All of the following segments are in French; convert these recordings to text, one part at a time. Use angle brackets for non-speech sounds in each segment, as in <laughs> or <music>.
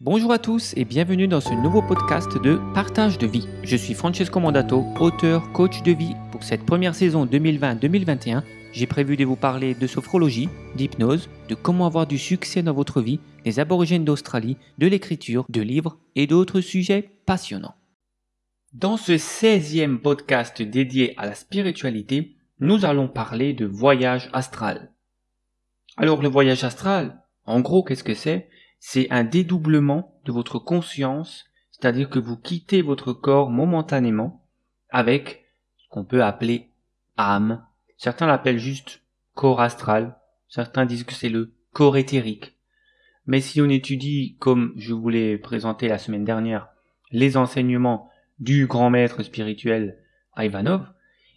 Bonjour à tous et bienvenue dans ce nouveau podcast de Partage de vie. Je suis Francesco Mandato, auteur, coach de vie. Pour cette première saison 2020-2021, j'ai prévu de vous parler de sophrologie, d'hypnose, de comment avoir du succès dans votre vie, des aborigènes d'Australie, de l'écriture, de livres et d'autres sujets passionnants. Dans ce 16e podcast dédié à la spiritualité, nous allons parler de voyage astral. Alors le voyage astral, en gros, qu'est-ce que c'est? C'est un dédoublement de votre conscience, c'est-à-dire que vous quittez votre corps momentanément avec ce qu'on peut appeler âme. Certains l'appellent juste corps astral, certains disent que c'est le corps éthérique. Mais si on étudie, comme je vous l'ai présenté la semaine dernière, les enseignements du grand maître spirituel Ivanov,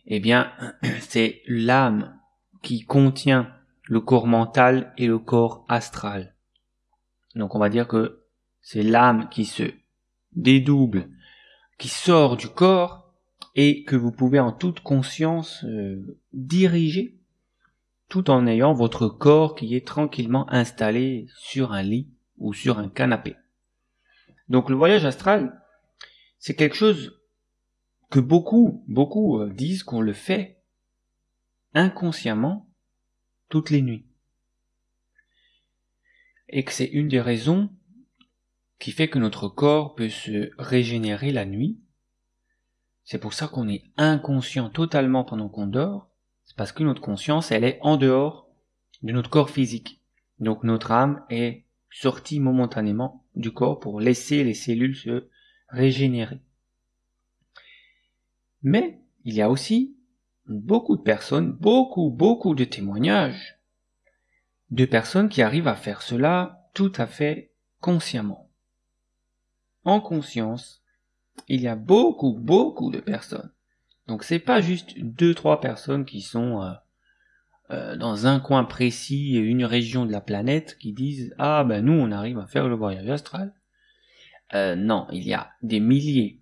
eh bien, <clears throat> c'est l'âme qui contient le corps mental et le corps astral. Donc on va dire que c'est l'âme qui se dédouble, qui sort du corps et que vous pouvez en toute conscience euh, diriger tout en ayant votre corps qui est tranquillement installé sur un lit ou sur un canapé. Donc le voyage astral, c'est quelque chose que beaucoup, beaucoup euh, disent qu'on le fait inconsciemment toutes les nuits et que c'est une des raisons qui fait que notre corps peut se régénérer la nuit. C'est pour ça qu'on est inconscient totalement pendant qu'on dort. C'est parce que notre conscience, elle est en dehors de notre corps physique. Donc notre âme est sortie momentanément du corps pour laisser les cellules se régénérer. Mais il y a aussi beaucoup de personnes, beaucoup, beaucoup de témoignages de personnes qui arrivent à faire cela tout à fait consciemment. En conscience, il y a beaucoup, beaucoup de personnes. Donc c'est pas juste deux, trois personnes qui sont euh, euh, dans un coin précis, une région de la planète, qui disent ah ben nous on arrive à faire le voyage astral. Euh, non, il y a des milliers,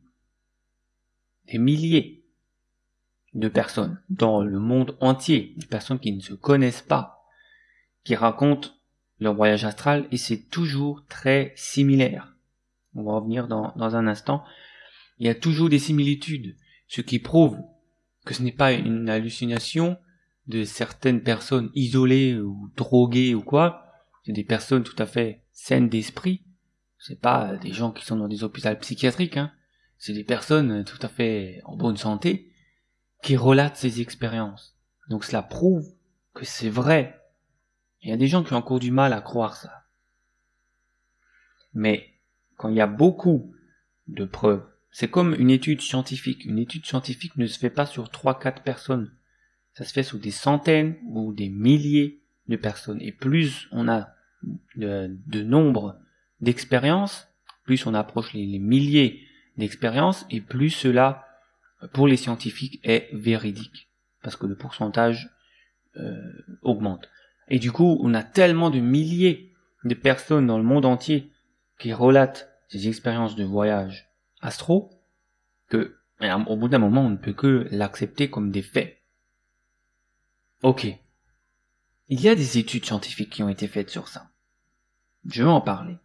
des milliers de personnes dans le monde entier, des personnes qui ne se connaissent pas, qui racontent leur voyage astral et c'est toujours très similaire. On va revenir dans, dans un instant. Il y a toujours des similitudes, ce qui prouve que ce n'est pas une hallucination de certaines personnes isolées ou droguées ou quoi. C'est des personnes tout à fait saines d'esprit. C'est pas des gens qui sont dans des hôpitaux psychiatriques, hein. C'est des personnes tout à fait en bonne santé qui relatent ces expériences. Donc cela prouve que c'est vrai il y a des gens qui ont encore du mal à croire ça. Mais quand il y a beaucoup de preuves, c'est comme une étude scientifique. Une étude scientifique ne se fait pas sur 3-4 personnes. Ça se fait sur des centaines ou des milliers de personnes. Et plus on a de, nombre d'expériences, plus on approche les, milliers d'expériences, et plus cela, pour les scientifiques, est véridique. Parce que le pourcentage euh, augmente. Et du coup, on a tellement de milliers de personnes dans le monde entier qui relatent ces expériences de voyage astro que, au bout d'un moment, on ne peut que l'accepter comme des faits. Ok. Il y a des études scientifiques qui ont été faites sur ça. Je vais en parler.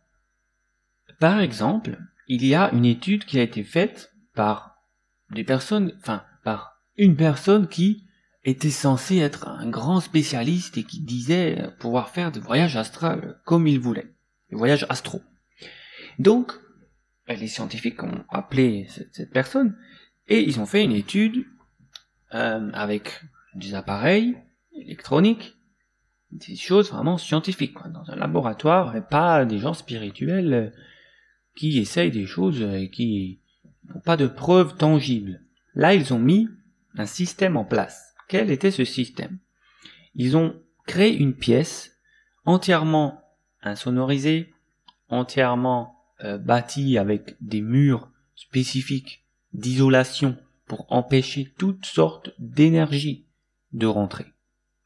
Par exemple, il y a une étude qui a été faite par des personnes, enfin, par une personne qui était censé être un grand spécialiste et qui disait pouvoir faire des voyages astrales comme il voulait, des voyages astro. Donc, les scientifiques ont appelé cette, personne et ils ont fait une étude euh, avec des appareils électroniques, des choses vraiment scientifiques, dans un laboratoire et pas des gens spirituels qui essayent des choses et qui n'ont pas de preuves tangibles. Là, ils ont mis un système en place quel était ce système? Ils ont créé une pièce entièrement insonorisée, entièrement euh, bâtie avec des murs spécifiques d'isolation pour empêcher toutes sortes d'énergie de rentrer.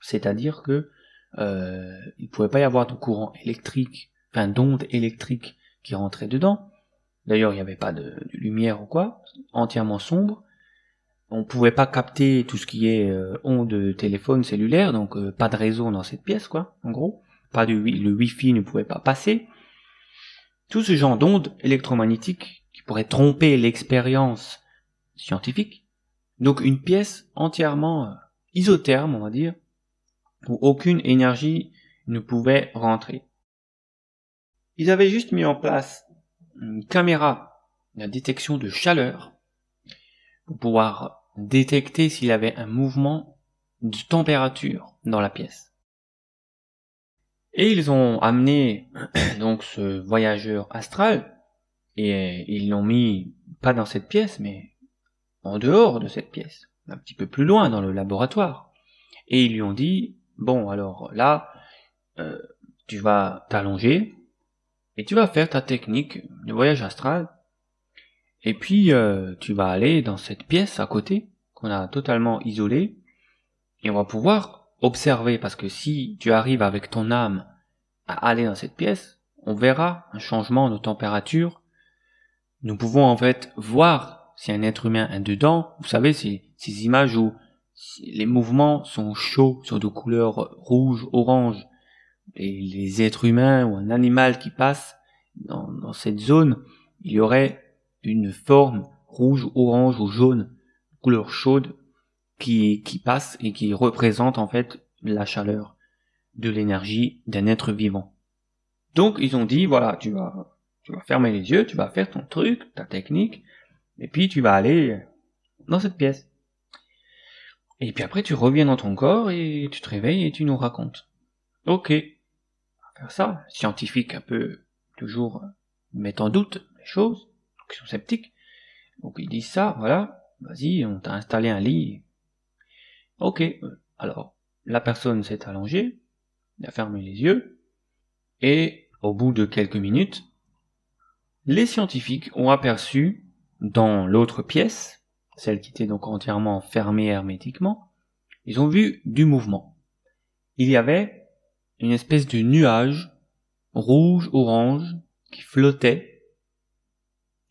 C'est-à-dire que euh, il ne pouvait pas y avoir de courant électrique, enfin d'ondes électriques qui rentraient dedans. D'ailleurs, il n'y avait pas de, de, lumière ou quoi, entièrement sombre on pouvait pas capter tout ce qui est euh, ondes de téléphone cellulaire, donc euh, pas de réseau dans cette pièce, quoi, en gros. Pas de le wifi ne pouvait pas passer. tout ce genre d'ondes électromagnétiques qui pourraient tromper l'expérience scientifique. Donc une pièce entièrement euh, isotherme, on va dire, où aucune énergie ne pouvait rentrer. Ils avaient juste mis en place une caméra de détection de chaleur pour pouvoir détecter s'il avait un mouvement de température dans la pièce. Et ils ont amené <clears throat> donc ce voyageur astral et ils l'ont mis pas dans cette pièce mais en dehors de cette pièce, un petit peu plus loin dans le laboratoire. Et ils lui ont dit bon alors là euh, tu vas t'allonger et tu vas faire ta technique de voyage astral et puis euh, tu vas aller dans cette pièce à côté qu'on a totalement isolée et on va pouvoir observer parce que si tu arrives avec ton âme à aller dans cette pièce, on verra un changement de température. Nous pouvons en fait voir si un être humain est dedans. Vous savez, ces, ces images où les mouvements sont chauds, sont de couleur rouge, orange, et les êtres humains ou un animal qui passe dans, dans cette zone, il y aurait une forme rouge, orange ou jaune, couleur chaude, qui, qui passe et qui représente en fait la chaleur de l'énergie d'un être vivant. Donc ils ont dit voilà, tu vas tu vas fermer les yeux, tu vas faire ton truc, ta technique, et puis tu vas aller dans cette pièce. Et puis après tu reviens dans ton corps et tu te réveilles et tu nous racontes. Ok, on va faire ça. Scientifique un peu toujours mettent en doute les choses, qui sceptiques. Donc ils disent ça, voilà, vas-y, on t'a installé un lit, Ok, alors la personne s'est allongée, a fermé les yeux, et au bout de quelques minutes, les scientifiques ont aperçu dans l'autre pièce, celle qui était donc entièrement fermée hermétiquement, ils ont vu du mouvement. Il y avait une espèce de nuage rouge-orange qui flottait.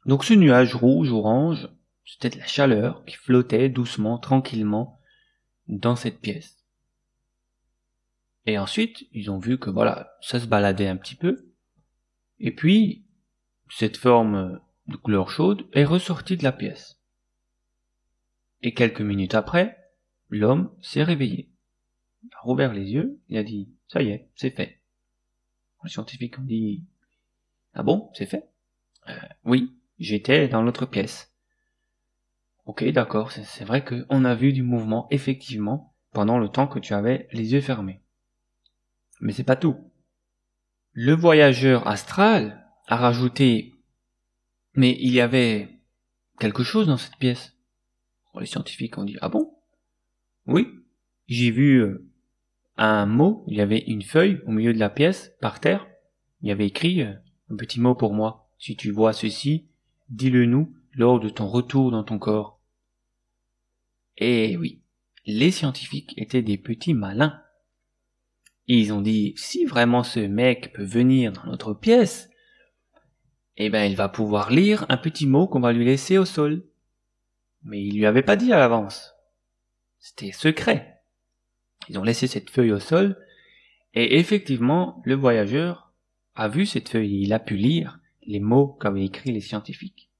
Donc ce nuage rouge-orange, c'était de la chaleur qui flottait doucement, tranquillement, dans cette pièce. Et ensuite, ils ont vu que voilà, ça se baladait un petit peu. Et puis, cette forme de couleur chaude est ressortie de la pièce. Et quelques minutes après, l'homme s'est réveillé. Il a rouvert les yeux, il a dit, ça y est, c'est fait. Les scientifiques ont dit, ah bon, c'est fait? Euh, oui, j'étais dans l'autre pièce. Ok, d'accord, c'est vrai qu'on a vu du mouvement, effectivement, pendant le temps que tu avais les yeux fermés. Mais c'est pas tout. Le voyageur astral a rajouté Mais il y avait quelque chose dans cette pièce. Les scientifiques ont dit Ah bon? Oui, j'ai vu euh, un mot, il y avait une feuille au milieu de la pièce, par terre. Il y avait écrit euh, un petit mot pour moi. Si tu vois ceci, dis-le nous lors de ton retour dans ton corps. Et oui, les scientifiques étaient des petits malins. Ils ont dit, si vraiment ce mec peut venir dans notre pièce, eh ben il va pouvoir lire un petit mot qu'on va lui laisser au sol. Mais il lui avait pas dit à l'avance. C'était secret. Ils ont laissé cette feuille au sol, et effectivement, le voyageur a vu cette feuille il a pu lire les mots qu'avaient écrits les scientifiques.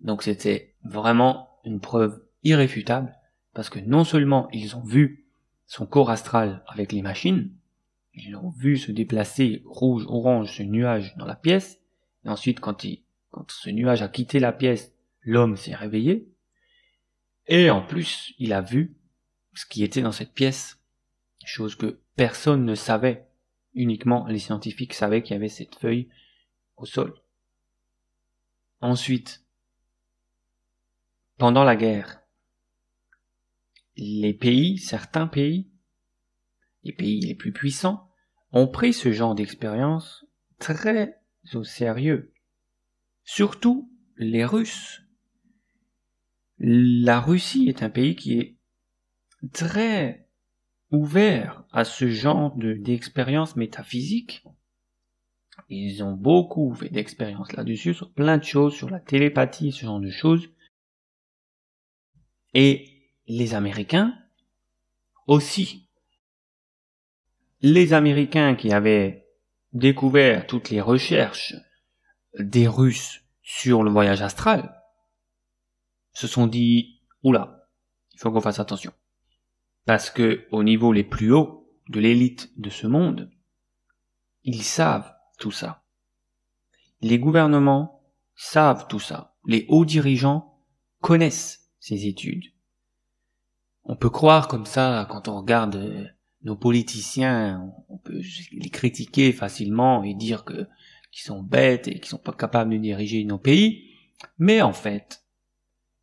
Donc c'était vraiment une preuve irréfutable, parce que non seulement ils ont vu son corps astral avec les machines, ils ont vu se déplacer rouge, orange, ce nuage dans la pièce, et ensuite quand ce nuage a quitté la pièce, l'homme s'est réveillé, et en plus il a vu ce qui était dans cette pièce, chose que personne ne savait, uniquement les scientifiques savaient qu'il y avait cette feuille Ensuite, pendant la guerre, les pays, certains pays, les pays les plus puissants, ont pris ce genre d'expérience très au sérieux. Surtout les Russes. La Russie est un pays qui est très ouvert à ce genre d'expériences métaphysiques. Ils ont beaucoup fait d'expériences là-dessus, sur plein de choses, sur la télépathie, ce genre de choses. Et les Américains aussi. Les Américains qui avaient découvert toutes les recherches des Russes sur le voyage astral se sont dit, oula, il faut qu'on fasse attention. Parce que au niveau les plus hauts de l'élite de ce monde, ils savent tout ça. Les gouvernements savent tout ça. Les hauts dirigeants connaissent ces études. On peut croire comme ça, quand on regarde euh, nos politiciens, on peut les critiquer facilement et dire que qu'ils sont bêtes et qu'ils sont pas capables de diriger nos pays, mais en fait,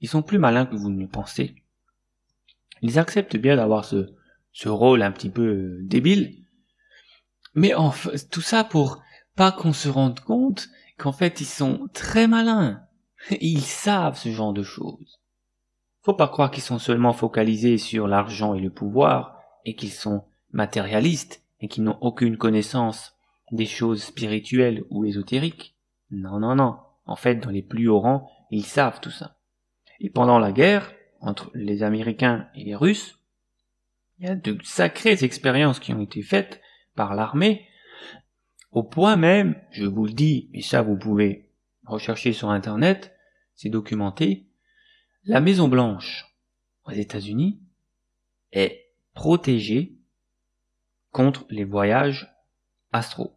ils sont plus malins que vous ne le pensez. Ils acceptent bien d'avoir ce, ce rôle un petit peu euh, débile, mais en fait, tout ça pour pas qu'on se rende compte qu'en fait ils sont très malins. Ils savent ce genre de choses. Faut pas croire qu'ils sont seulement focalisés sur l'argent et le pouvoir et qu'ils sont matérialistes et qu'ils n'ont aucune connaissance des choses spirituelles ou ésotériques. Non, non, non. En fait, dans les plus hauts rangs, ils savent tout ça. Et pendant la guerre, entre les Américains et les Russes, il y a de sacrées expériences qui ont été faites par l'armée, au point même, je vous le dis, et ça vous pouvez rechercher sur Internet, c'est documenté, la Maison Blanche aux États-Unis est protégée contre les voyages astro.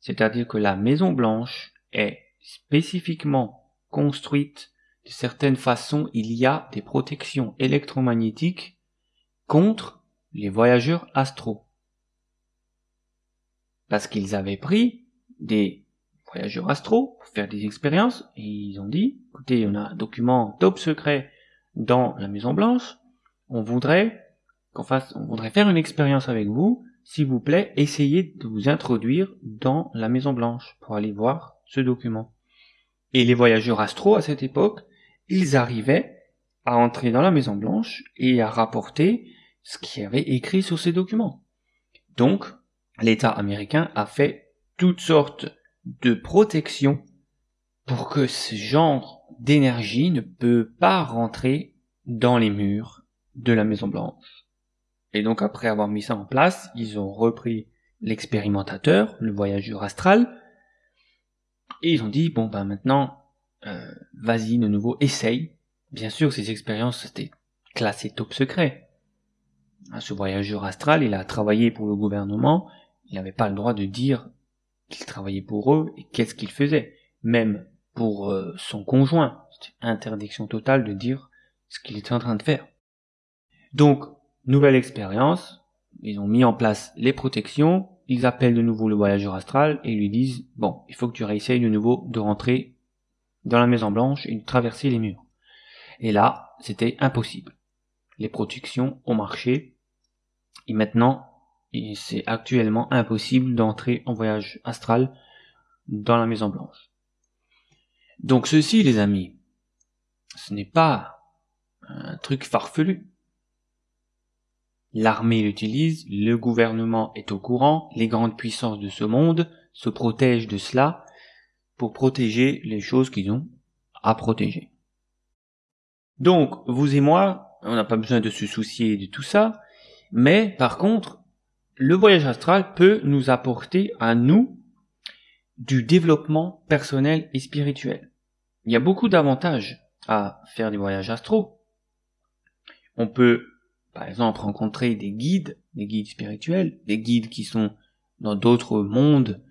C'est-à-dire que la Maison Blanche est spécifiquement construite de certaines façons, il y a des protections électromagnétiques contre les voyageurs astro. Parce qu'ils avaient pris des voyageurs astro pour faire des expériences et ils ont dit, écoutez, on a un document top secret dans la Maison Blanche, on voudrait qu'on fasse, on voudrait faire une expérience avec vous, s'il vous plaît, essayez de vous introduire dans la Maison Blanche pour aller voir ce document. Et les voyageurs astro à cette époque, ils arrivaient à entrer dans la Maison Blanche et à rapporter ce qui avait écrit sur ces documents. Donc, l'État américain a fait toutes sortes de protections pour que ce genre d'énergie ne peut pas rentrer dans les murs de la Maison Blanche. Et donc après avoir mis ça en place, ils ont repris l'expérimentateur, le voyageur astral, et ils ont dit, bon ben maintenant, euh, vas-y de nouveau, essaye. Bien sûr, ces expériences étaient classées top secret. Ah, ce voyageur astral, il a travaillé pour le gouvernement, il n'avait pas le droit de dire qu'il travaillait pour eux et qu'est-ce qu'il faisait. Même pour euh, son conjoint, c'était interdiction totale de dire ce qu'il était en train de faire. Donc, nouvelle expérience, ils ont mis en place les protections, ils appellent de nouveau le voyageur astral et lui disent, bon, il faut que tu réessayes de nouveau de rentrer dans la Maison Blanche et de traverser les murs. Et là, c'était impossible. Les protections ont marché, et maintenant, c'est actuellement impossible d'entrer en voyage astral dans la Maison Blanche. Donc ceci, les amis, ce n'est pas un truc farfelu. L'armée l'utilise, le gouvernement est au courant, les grandes puissances de ce monde se protègent de cela pour protéger les choses qu'ils ont à protéger. Donc, vous et moi, on n'a pas besoin de se soucier de tout ça, mais par contre, le voyage astral peut nous apporter à nous du développement personnel et spirituel. Il y a beaucoup d'avantages à faire des voyages astraux. On peut par exemple rencontrer des guides, des guides spirituels, des guides qui sont dans d'autres mondes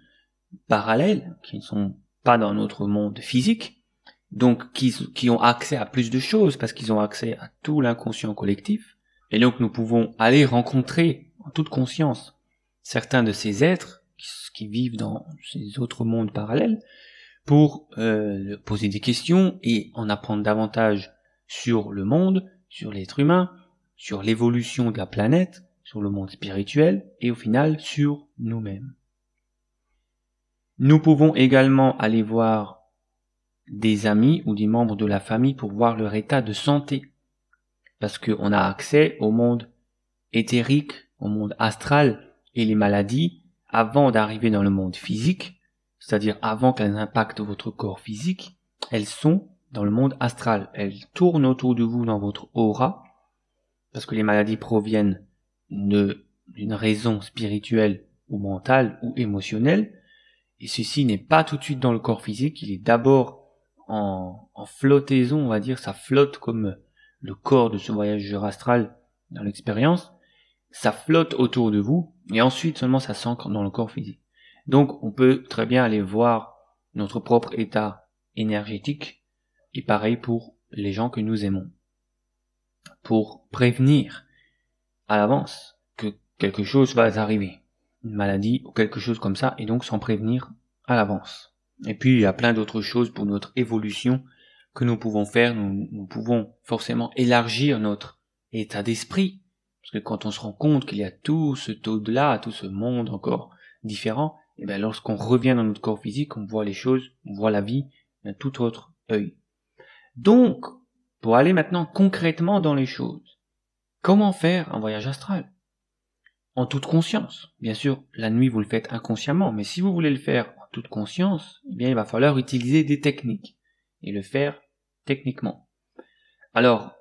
parallèles, qui ne sont pas dans notre monde physique, donc qui, qui ont accès à plus de choses parce qu'ils ont accès à tout l'inconscient collectif. Et donc nous pouvons aller rencontrer en toute conscience certains de ces êtres qui, vivent dans ces autres mondes parallèles pour euh, poser des questions et en apprendre davantage sur le monde, sur l'être humain, sur l'évolution de la planète, sur le monde spirituel et au final sur nous-mêmes. Nous pouvons également aller voir des amis ou des membres de la famille pour voir leur état de santé. Parce qu'on a accès au monde éthérique, au monde astral et les maladies avant d'arriver dans le monde physique, c'est-à-dire avant qu'elles impactent votre corps physique, elles sont dans le monde astral. Elles tournent autour de vous dans votre aura parce que les maladies proviennent d'une raison spirituelle ou mentale ou émotionnelle, Et ceci n'est pas tout de suite dans le corps physique, il est d'abord en, en flottaison, on va dire, ça flotte comme le corps de ce voyageur astral dans l'expérience, ça flotte autour de vous, et ensuite seulement ça s'ancre dans le corps physique. Donc on peut très bien aller voir notre propre état énergétique, et pareil pour les gens que nous aimons. Pour prévenir à l'avance que quelque chose va arriver, une maladie ou quelque chose comme ça, et donc s'en prévenir à l'avance. Et puis il y a plein d'autres choses pour notre évolution que nous pouvons faire. Nous, pouvons forcément élargir notre état d'esprit, parce que quand on se rend compte qu'il y a tout ce au-delà, tout ce monde encore différent, et eh bien lorsqu'on revient dans notre corps physique, on voit les choses, on voit la vie d'un tout autre œil. Donc, pour aller maintenant concrètement dans les choses, comment faire un voyage astral? En toute conscience. Bien sûr, la nuit vous le faites inconsciemment, mais si vous voulez le faire en toute conscience, eh bien il va falloir utiliser des techniques et le faire techniquement. Alors,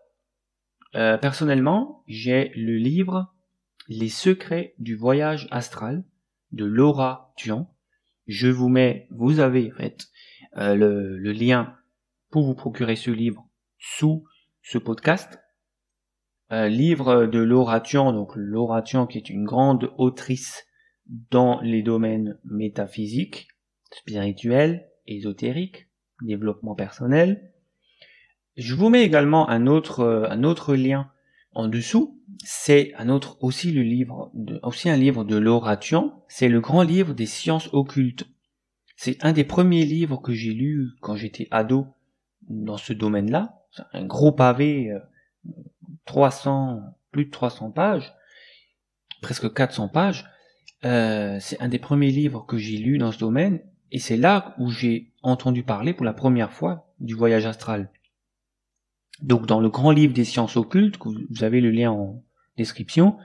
euh, personnellement, j'ai le livre Les secrets du voyage astral de Laura Tuan. Je vous mets, vous avez en fait euh, le, lien pour vous procurer ce livre sous ce podcast. Euh, livre de Laura Tuan, donc Laura Tuan qui est une grande autrice dans les domaines métaphysiques, spirituels, ésotériques, développement personnel. Je vous mets également un autre, euh, un autre lien en dessous. C'est un autre, aussi le livre, aussi un livre de l'oration. C'est le grand livre des sciences occultes. C'est un des premiers livres que j'ai lu quand j'étais ado dans ce domaine-là. Un gros pavé, 300, euh, plus de 300 pages, presque 400 pages. Euh, c'est un des premiers livres que j'ai lu dans ce domaine et c'est là où j'ai entendu parler pour la première fois du voyage astral. Donc dans le grand livre des sciences occultes, vous avez le lien en description,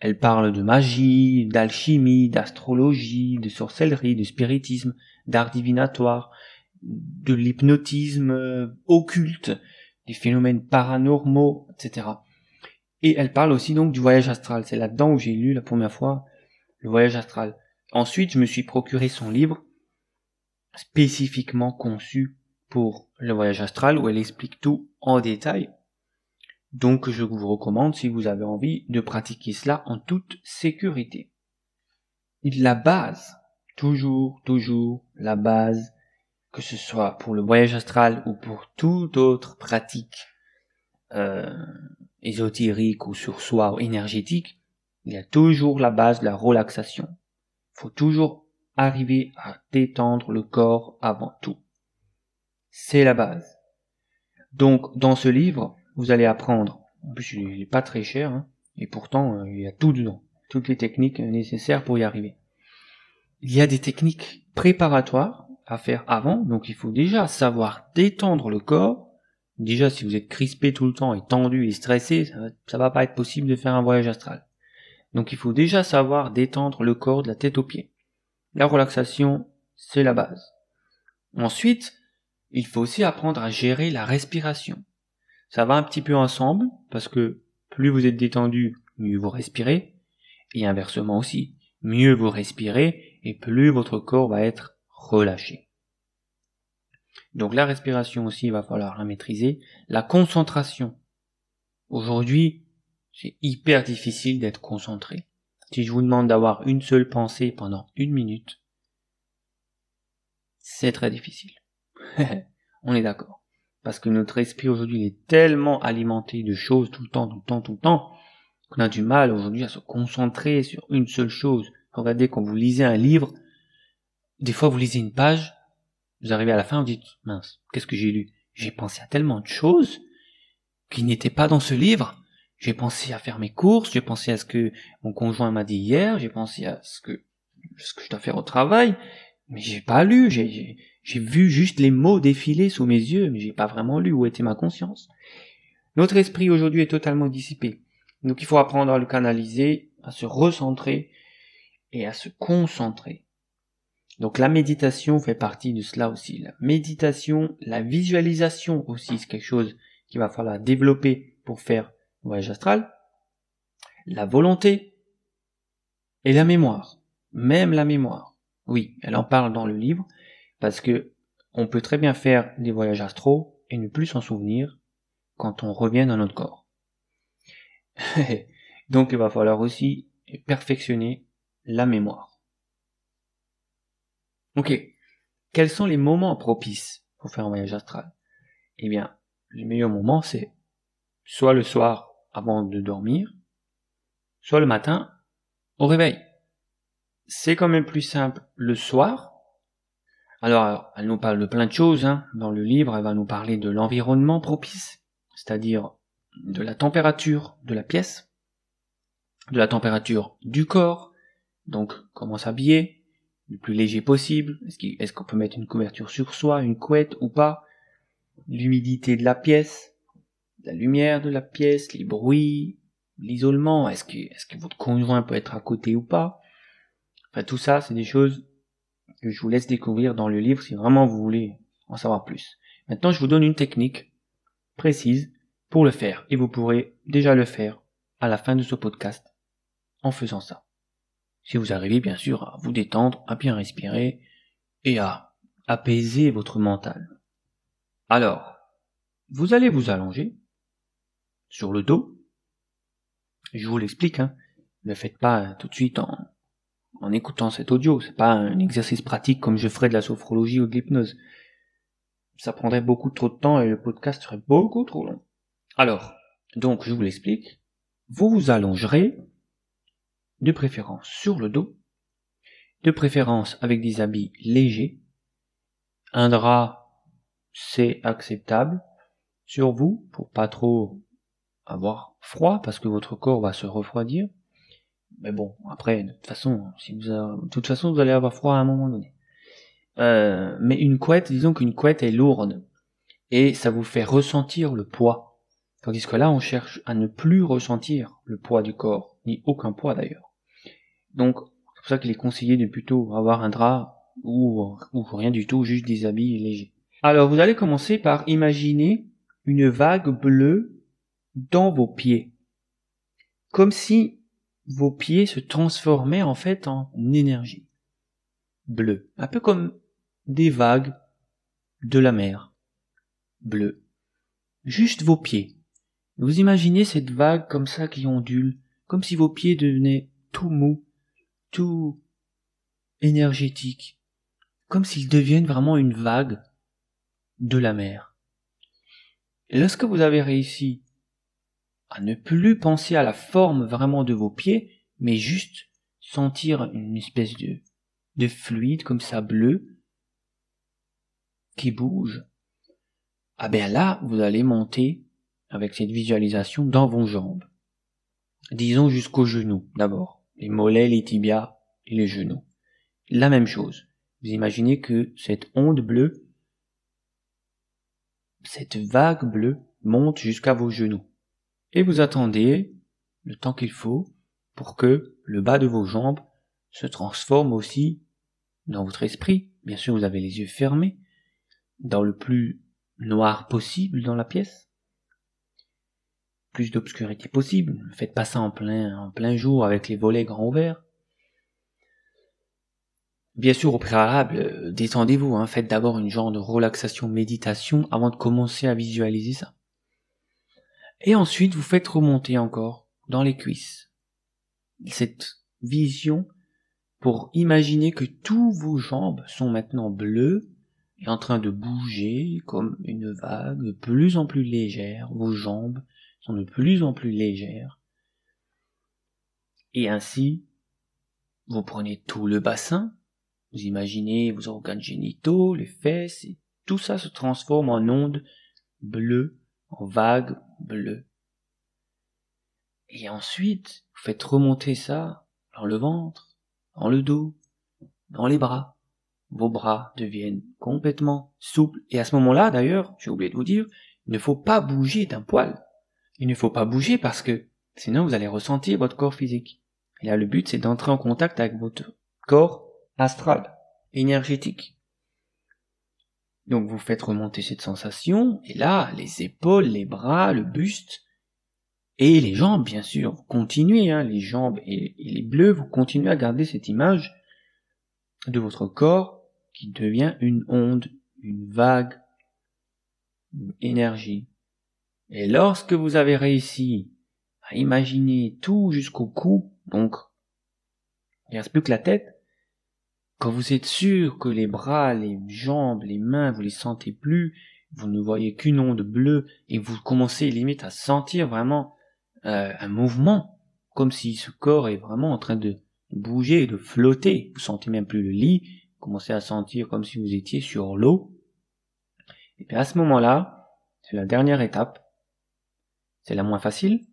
elle parle de magie, d'alchimie, d'astrologie, de sorcellerie, de spiritisme, d'art divinatoire, de l'hypnotisme euh, occulte, des phénomènes paranormaux, etc. Et elle parle aussi donc du voyage astral. C'est là-dedans où j'ai lu la première fois le voyage astral. Ensuite, je me suis procuré son livre spécifiquement conçue pour le voyage astral où elle explique tout en détail. Donc je vous recommande si vous avez envie de pratiquer cela en toute sécurité. La base, toujours, toujours la base, que ce soit pour le voyage astral ou pour toute autre pratique euh, ésotérique ou sur soi ou énergétique, il y a toujours la base de la relaxation. Il faut toujours arriver à détendre le corps avant tout. C'est la base. Donc, dans ce livre, vous allez apprendre, en plus il n'est pas très cher, hein, et pourtant euh, il y a tout dedans, toutes les techniques nécessaires pour y arriver. Il y a des techniques préparatoires à faire avant, donc il faut déjà savoir détendre le corps. Déjà, si vous êtes crispé tout le temps et tendu et stressé, ça ça va pas être possible de faire un voyage astral. Donc il faut déjà savoir détendre le corps de la tête aux pieds. La relaxation, c'est la base. Ensuite, il faut aussi apprendre à gérer la respiration. Ça va un petit peu ensemble, parce que plus vous êtes détendu, mieux vous respirez, et inversement aussi, mieux vous respirez, et plus votre corps va être relâché. Donc la respiration aussi, il va falloir la maîtriser. La concentration. Aujourd'hui, c'est hyper difficile d'être concentré. Si je vous demande d'avoir une seule pensée pendant une minute, c'est très difficile. <laughs> On est d'accord. Parce que notre esprit aujourd'hui est tellement alimenté de choses tout le temps, tout le temps, tout le temps, qu'on a du mal aujourd'hui à se concentrer sur une seule chose. Regardez quand vous lisez un livre, des fois vous lisez une page, vous arrivez à la fin, vous dites, mince, qu'est-ce que j'ai lu? J'ai pensé à tellement de choses qui n'étaient pas dans ce livre. J'ai pensé à faire mes courses, j'ai pensé à ce que mon conjoint m'a dit hier, j'ai pensé à ce que, ce que je dois faire au travail, mais j'ai pas lu, j'ai, j'ai vu juste les mots défiler sous mes yeux, mais j'ai pas vraiment lu où était ma conscience. Notre esprit aujourd'hui est totalement dissipé. Donc il faut apprendre à le canaliser, à se recentrer et à se concentrer. Donc la méditation fait partie de cela aussi. La méditation, la visualisation aussi, c'est quelque chose qu'il va falloir développer pour faire voyage astral, la volonté et la mémoire, même la mémoire. Oui, elle en parle dans le livre, parce que on peut très bien faire des voyages astraux et ne plus s'en souvenir quand on revient dans notre corps. <laughs> Donc il va falloir aussi perfectionner la mémoire. Ok, quels sont les moments propices pour faire un voyage astral? Eh bien, le meilleur moment c'est soit le soir avant de dormir, soit le matin au réveil. C'est quand même plus simple le soir. Alors, elle nous parle de plein de choses. Hein. Dans le livre, elle va nous parler de l'environnement propice, c'est-à-dire de la température de la pièce, de la température du corps, donc comment s'habiller, le plus léger possible, est-ce qu'on peut mettre une couverture sur soi, une couette ou pas, l'humidité de la pièce, la lumière de la pièce, les bruits, l'isolement, est-ce que, est-ce que votre conjoint peut être à côté ou pas? Enfin, tout ça, c'est des choses que je vous laisse découvrir dans le livre si vraiment vous voulez en savoir plus. Maintenant, je vous donne une technique précise pour le faire et vous pourrez déjà le faire à la fin de ce podcast en faisant ça. Si vous arrivez bien sûr à vous détendre, à bien respirer et à apaiser votre mental. Alors, vous allez vous allonger sur le dos. Je vous l'explique, hein. Ne le faites pas tout de suite en, en écoutant cet audio. C'est pas un exercice pratique comme je ferais de la sophrologie ou de l'hypnose. Ça prendrait beaucoup trop de temps et le podcast serait beaucoup trop long. Alors, donc je vous l'explique. Vous vous allongerez, de préférence sur le dos, de préférence avec des habits légers. Un drap, c'est acceptable sur vous pour pas trop avoir froid parce que votre corps va se refroidir. Mais bon, après, de toute façon, si vous de toute façon, vous allez avoir froid à un moment donné. Euh, mais une couette, disons qu'une couette est lourde et ça vous fait ressentir le poids. Tandis que là, on cherche à ne plus ressentir le poids du corps, ni aucun poids d'ailleurs. Donc, c'est pour ça qu'il est conseillé de plutôt avoir un drap ou, ou rien du tout, juste des habits légers. Alors, vous allez commencer par imaginer une vague bleue dans vos pieds. Comme si vos pieds se transformaient en fait en énergie bleue. Un peu comme des vagues de la mer bleue. Juste vos pieds. Vous imaginez cette vague comme ça qui ondule, comme si vos pieds devenaient tout mous, tout énergétiques, comme s'ils deviennent vraiment une vague de la mer. Lorsque vous avez réussi à ne plus penser à la forme vraiment de vos pieds, mais juste sentir une espèce de, de fluide comme ça bleu qui bouge. Ah bien là, vous allez monter avec cette visualisation dans vos jambes. Disons jusqu'aux genoux d'abord, les mollets, les tibias et les genoux. La même chose. Vous imaginez que cette onde bleue, cette vague bleue monte jusqu'à vos genoux et vous attendez le temps qu'il faut pour que le bas de vos jambes se transforme aussi dans votre esprit. Bien sûr, vous avez les yeux fermés, dans le plus noir possible dans la pièce. Plus d'obscurité possible. Ne faites pas ça en plein, en plein jour avec les volets grands ouverts. Bien sûr, au préalable, euh, détendez-vous, hein. faites d'abord une genre de relaxation méditation avant de commencer à visualiser ça. Et ensuite, vous faites remonter encore dans les cuisses cette vision pour imaginer que tous vos jambes sont maintenant bleues et en train de bouger comme une vague de plus en plus légère. Vos jambes sont de plus en plus légères. Et ainsi, vous prenez tout le bassin, vous imaginez vos organes génitaux, les fesses, tout ça se transforme en ondes bleues, en vagues bleu. Et ensuite, vous faites remonter ça dans le ventre, dans le dos, dans les bras. Vos bras deviennent complètement souples. Et à ce moment-là, d'ailleurs, j'ai oublié de vous dire, il ne faut pas bouger d'un poil. Il ne faut pas bouger parce que sinon vous allez ressentir votre corps physique. Et là, le but, c'est d'entrer en contact avec votre corps astral, énergétique. Donc vous faites remonter cette sensation, et là, les épaules, les bras, le buste, et les jambes, bien sûr. Vous continuez, hein, les jambes et, les bleus, vous continuez à garder cette image de votre corps qui devient une onde, une vague, une énergie. Et lorsque vous avez réussi à imaginer tout jusqu'au cou, donc il ne reste plus que la tête, quand vous êtes sûr que les bras, les jambes, les mains, vous les sentez plus, vous ne voyez qu'une onde bleue et vous commencez limite à sentir vraiment euh, un mouvement, comme si ce corps est vraiment en train de bouger, de flotter. Vous sentez même plus le lit, vous commencez à sentir comme si vous étiez sur l'eau. Et puis à ce moment-là, c'est la dernière étape, c'est la moins facile,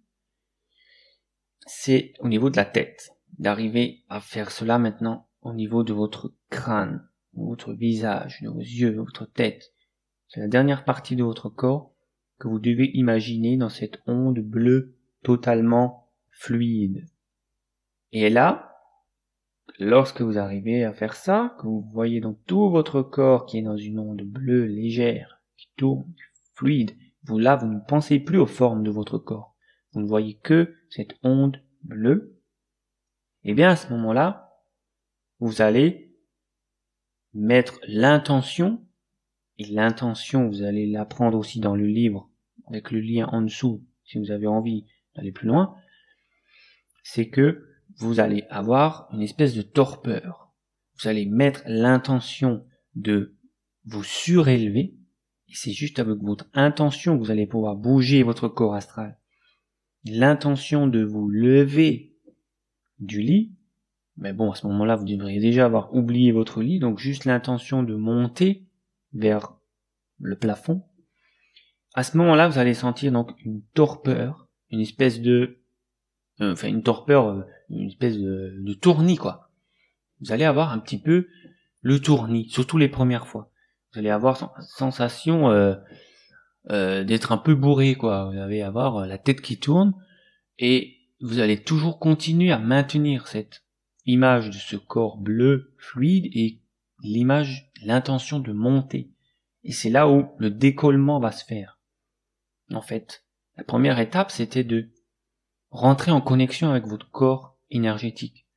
c'est au niveau de la tête, d'arriver à faire cela maintenant au niveau de votre crâne, de votre visage, de vos yeux, de votre tête. C'est la dernière partie de votre corps que vous devez imaginer dans cette onde bleue totalement fluide. Et là, lorsque vous arrivez à faire ça, que vous voyez donc tout votre corps qui est dans une onde bleue légère, qui tourne, fluide, vous là, vous ne pensez plus aux formes de votre corps. Vous ne voyez que cette onde bleue. Et eh bien, à ce moment-là, vous allez mettre l'intention, et l'intention, vous allez l'apprendre aussi dans le livre, avec le lien en dessous, si vous avez envie d'aller plus loin, c'est que vous allez avoir une espèce de torpeur. Vous allez mettre l'intention de vous surélever, et c'est juste avec votre intention que vous allez pouvoir bouger votre corps astral. L'intention de vous lever du lit, mais bon, à ce moment-là, vous devriez déjà avoir oublié votre lit, donc juste l'intention de monter vers le plafond. À ce moment-là, vous allez sentir donc une torpeur, une espèce de, euh, enfin une torpeur, euh, une espèce de, de tournis quoi. Vous allez avoir un petit peu le tournis, surtout les premières fois. Vous allez avoir sensation euh, euh, d'être un peu bourré quoi. Vous allez avoir la tête qui tourne et vous allez toujours continuer à maintenir cette image de ce corps bleu fluide et l'image, l'intention de monter. Et c'est là où le décollement va se faire. En fait, la première étape, c'était de rentrer en connexion avec votre corps énergétique.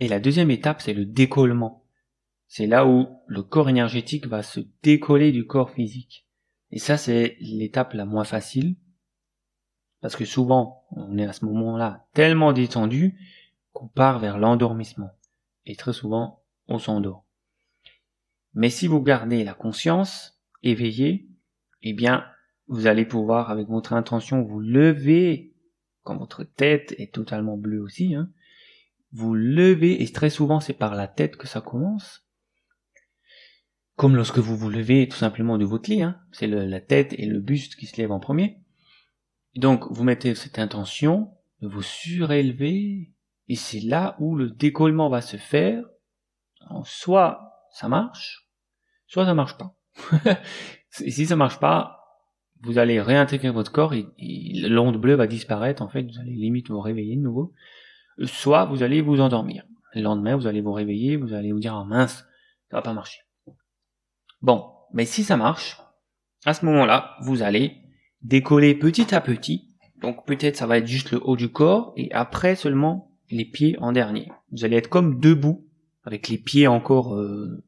Et la deuxième étape, c'est le décollement. C'est là où le corps énergétique va se décoller du corps physique. Et ça, c'est l'étape la moins facile. Parce que souvent, on est à ce moment-là tellement détendu qu'on part vers l'endormissement. Et très souvent, on s'endort. Mais si vous gardez la conscience éveillée, eh bien, vous allez pouvoir, avec votre intention, vous lever quand votre tête est totalement bleue aussi, hein, vous levez, et très souvent c'est par la tête que ça commence, comme lorsque vous vous levez tout simplement de votre lit, hein, c'est la tête et le buste qui se lèvent en premier. Donc vous mettez cette intention de vous surélever, et c'est là où le décollement va se faire. soit ça marche, soit ça marche pas. <laughs> et si ça marche pas, vous allez réintégrer votre corps et, l'onde bleue va disparaître, en fait, vous allez limite vous réveiller de nouveau. Soit vous allez vous endormir. Le lendemain, vous allez vous réveiller, vous allez vous dire, ah mince, ça va pas marcher. Bon, mais si ça marche, à ce moment-là, vous allez décoller petit à petit. Donc peut-être ça va être juste le haut du corps et après seulement les pieds en dernier. Vous allez être comme debout avec les pieds encore, euh,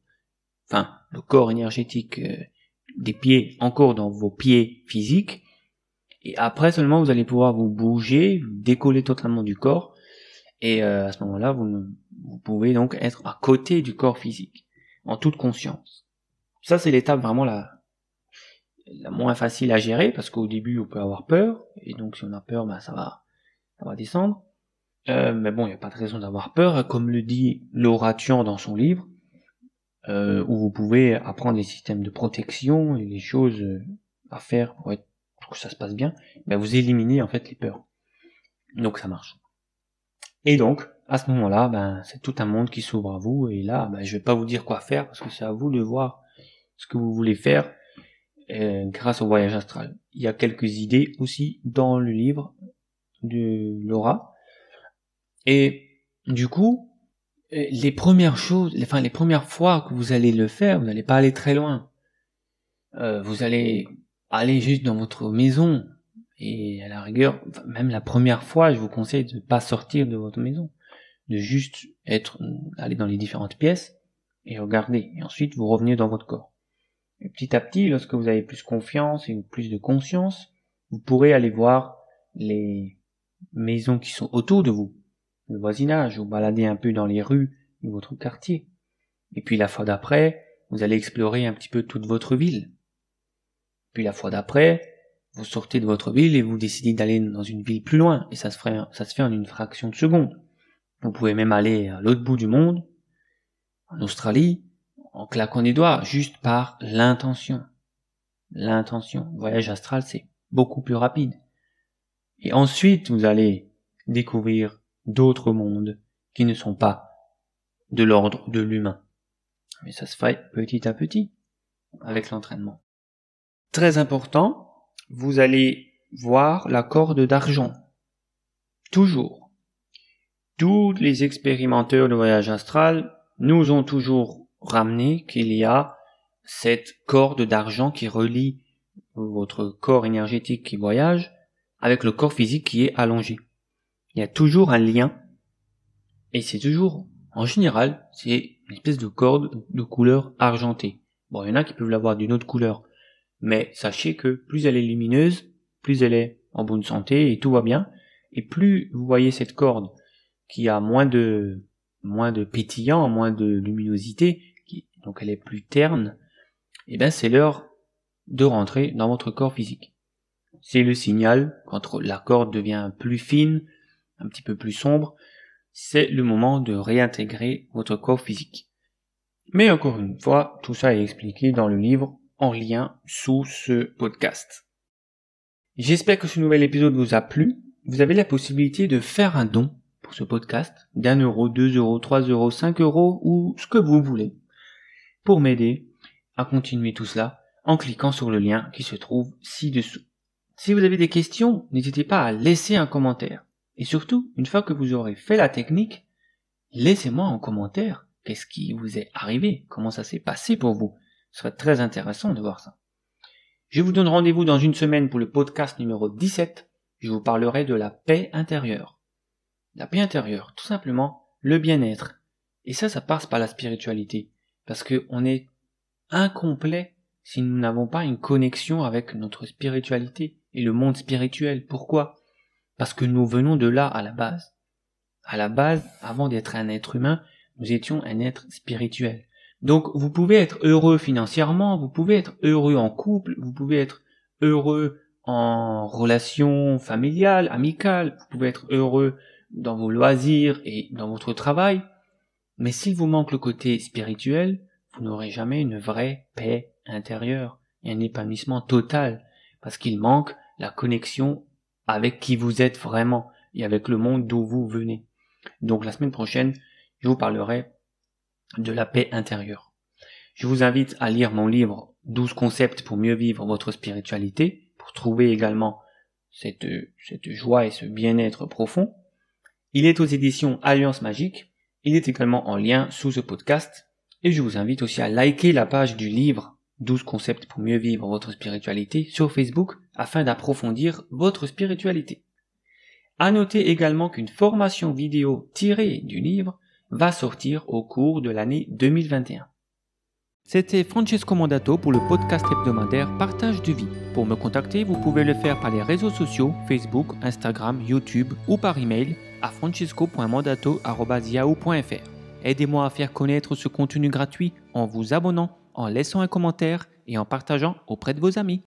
enfin le corps énergétique euh, des pieds encore dans vos pieds physiques. Et après seulement, vous allez pouvoir vous bouger, décoller totalement du corps. Et euh, à ce moment-là, vous, vous pouvez donc être à côté du corps physique, en toute conscience. Ça, c'est l'étape vraiment la, la moins facile à gérer, parce qu'au début, on peut avoir peur. Et donc, si on a peur, ben, ça va, ça va descendre. Euh, mais bon, il n'y a pas de raison d'avoir peur. Comme le dit l'oration dans son livre, euh, où vous pouvez apprendre les systèmes de protection et les choses euh, à faire pour, être, pour que ça se passe bien, ben vous éliminez en fait les peurs. Donc ça marche. Et donc, à ce moment-là, ben, c'est tout un monde qui s'ouvre à vous, et là, ben, je vais pas vous dire quoi faire, parce que c'est à vous de voir ce que vous voulez faire euh, grâce au voyage astral. Il y a quelques idées aussi dans le livre de Laura. Et du coup, euh, les premières choses, enfin les premières fois que vous allez le faire, vous n'allez pas aller très loin. Euh, vous allez aller juste dans votre maison et à la rigueur, même la première fois, je vous conseille de ne pas sortir de votre maison, de juste être aller dans les différentes pièces et regardez. Et ensuite, vous revenez dans votre corps. Et petit à petit, lorsque vous avez plus confiance et plus de conscience, vous pourrez aller voir les maisons qui sont autour de vous, le voisinage, vous balader un peu dans les rues de votre quartier. Et puis la fois d'après, vous allez explorer un petit peu toute votre ville. Puis la fois d'après, vous sortez de votre ville et vous décidez d'aller dans une ville plus loin, et ça se, ferait, ça se fait en une fraction de seconde. Vous pouvez même aller à l'autre bout du monde, en Australie, en claquant des doigts, juste par l'intention. L'intention. voyage astral, c'est beaucoup plus rapide. Et ensuite, vous allez découvrir d'autres mondes qui ne sont pas de l'ordre de l'humain. Mais ça se fait petit à petit, avec l'entraînement. Très important, vous allez voir la corde d'argent. Toujours. Tous les expérimenteurs de voyage astral nous ont toujours ramené qu'il y a cette corde d'argent qui relie votre corps énergétique qui voyage avec le corps physique qui est allongé. Il y a toujours un lien et c'est toujours, en général, c'est une espèce de corde de couleur argentée. Bon, il y en a qui peuvent l'avoir d'une autre couleur, mais sachez que plus elle est lumineuse, plus elle est en bonne santé et tout va bien, et plus vous voyez cette corde qui a moins de moins de pétillant, moins de luminosité, donc elle est plus terne, et eh bien c'est l'heure de rentrer dans votre corps physique. C'est le signal, quand la corde devient plus fine, un petit peu plus sombre, c'est le moment de réintégrer votre corps physique. Mais encore une fois, tout ça est expliqué dans le livre en lien sous ce podcast. J'espère que ce nouvel épisode vous a plu. Vous avez la possibilité de faire un don pour ce podcast d'un euro, deux euros, trois euros, cinq euros ou ce que vous voulez pour m'aider à continuer tout cela en cliquant sur le lien qui se trouve ci-dessous. Si vous avez des questions, n'hésitez pas à laisser un commentaire. Et surtout, une fois que vous aurez fait la technique, laissez-moi en commentaire qu'est-ce qui vous est arrivé, comment ça s'est passé pour vous. Ce serait très intéressant de voir ça. Je vous donne rendez-vous dans une semaine pour le podcast numéro 17. Je vous parlerai de la paix intérieure. La paix intérieure, tout simplement, le bien-être. Et ça, ça passe par la spiritualité. Parce qu'on est incomplet si nous n'avons pas une connexion avec notre spiritualité et le monde spirituel. Pourquoi? Parce que nous venons de là à la base. À la base, avant d'être un être humain, nous étions un être spirituel. Donc vous pouvez être heureux financièrement, vous pouvez être heureux en couple, vous pouvez être heureux en relation familiale, amicale, vous pouvez être heureux dans vos loisirs et dans votre travail, mais s'il vous manque le côté spirituel, vous n'aurez jamais une vraie paix intérieure et un épanouissement total, parce qu'il manque la connexion avec qui vous êtes vraiment et avec le monde d'où vous venez. Donc la semaine prochaine, je vous parlerai de la paix intérieure. Je vous invite à lire mon livre 12 concepts pour mieux vivre votre spiritualité, pour trouver également cette, joie et ce bien-être profond. Il est aux éditions Alliance Magique. Il est également en lien sous ce podcast. Et je vous invite aussi à liker la page du livre 12 concepts pour mieux vivre votre spiritualité sur Facebook afin d'approfondir votre spiritualité. À noter également qu'une formation vidéo tirée du livre va sortir au cours de l'année 2021. C'était Francesco Mandato pour le podcast hebdomadaire Partage de vie. Pour me contacter, vous pouvez le faire par les réseaux sociaux Facebook, Instagram, YouTube ou par email à francesco.mandato.yahoo.fr. Aidez-moi à faire connaître ce contenu gratuit en vous abonnant, en laissant un commentaire et en partageant auprès de vos amis.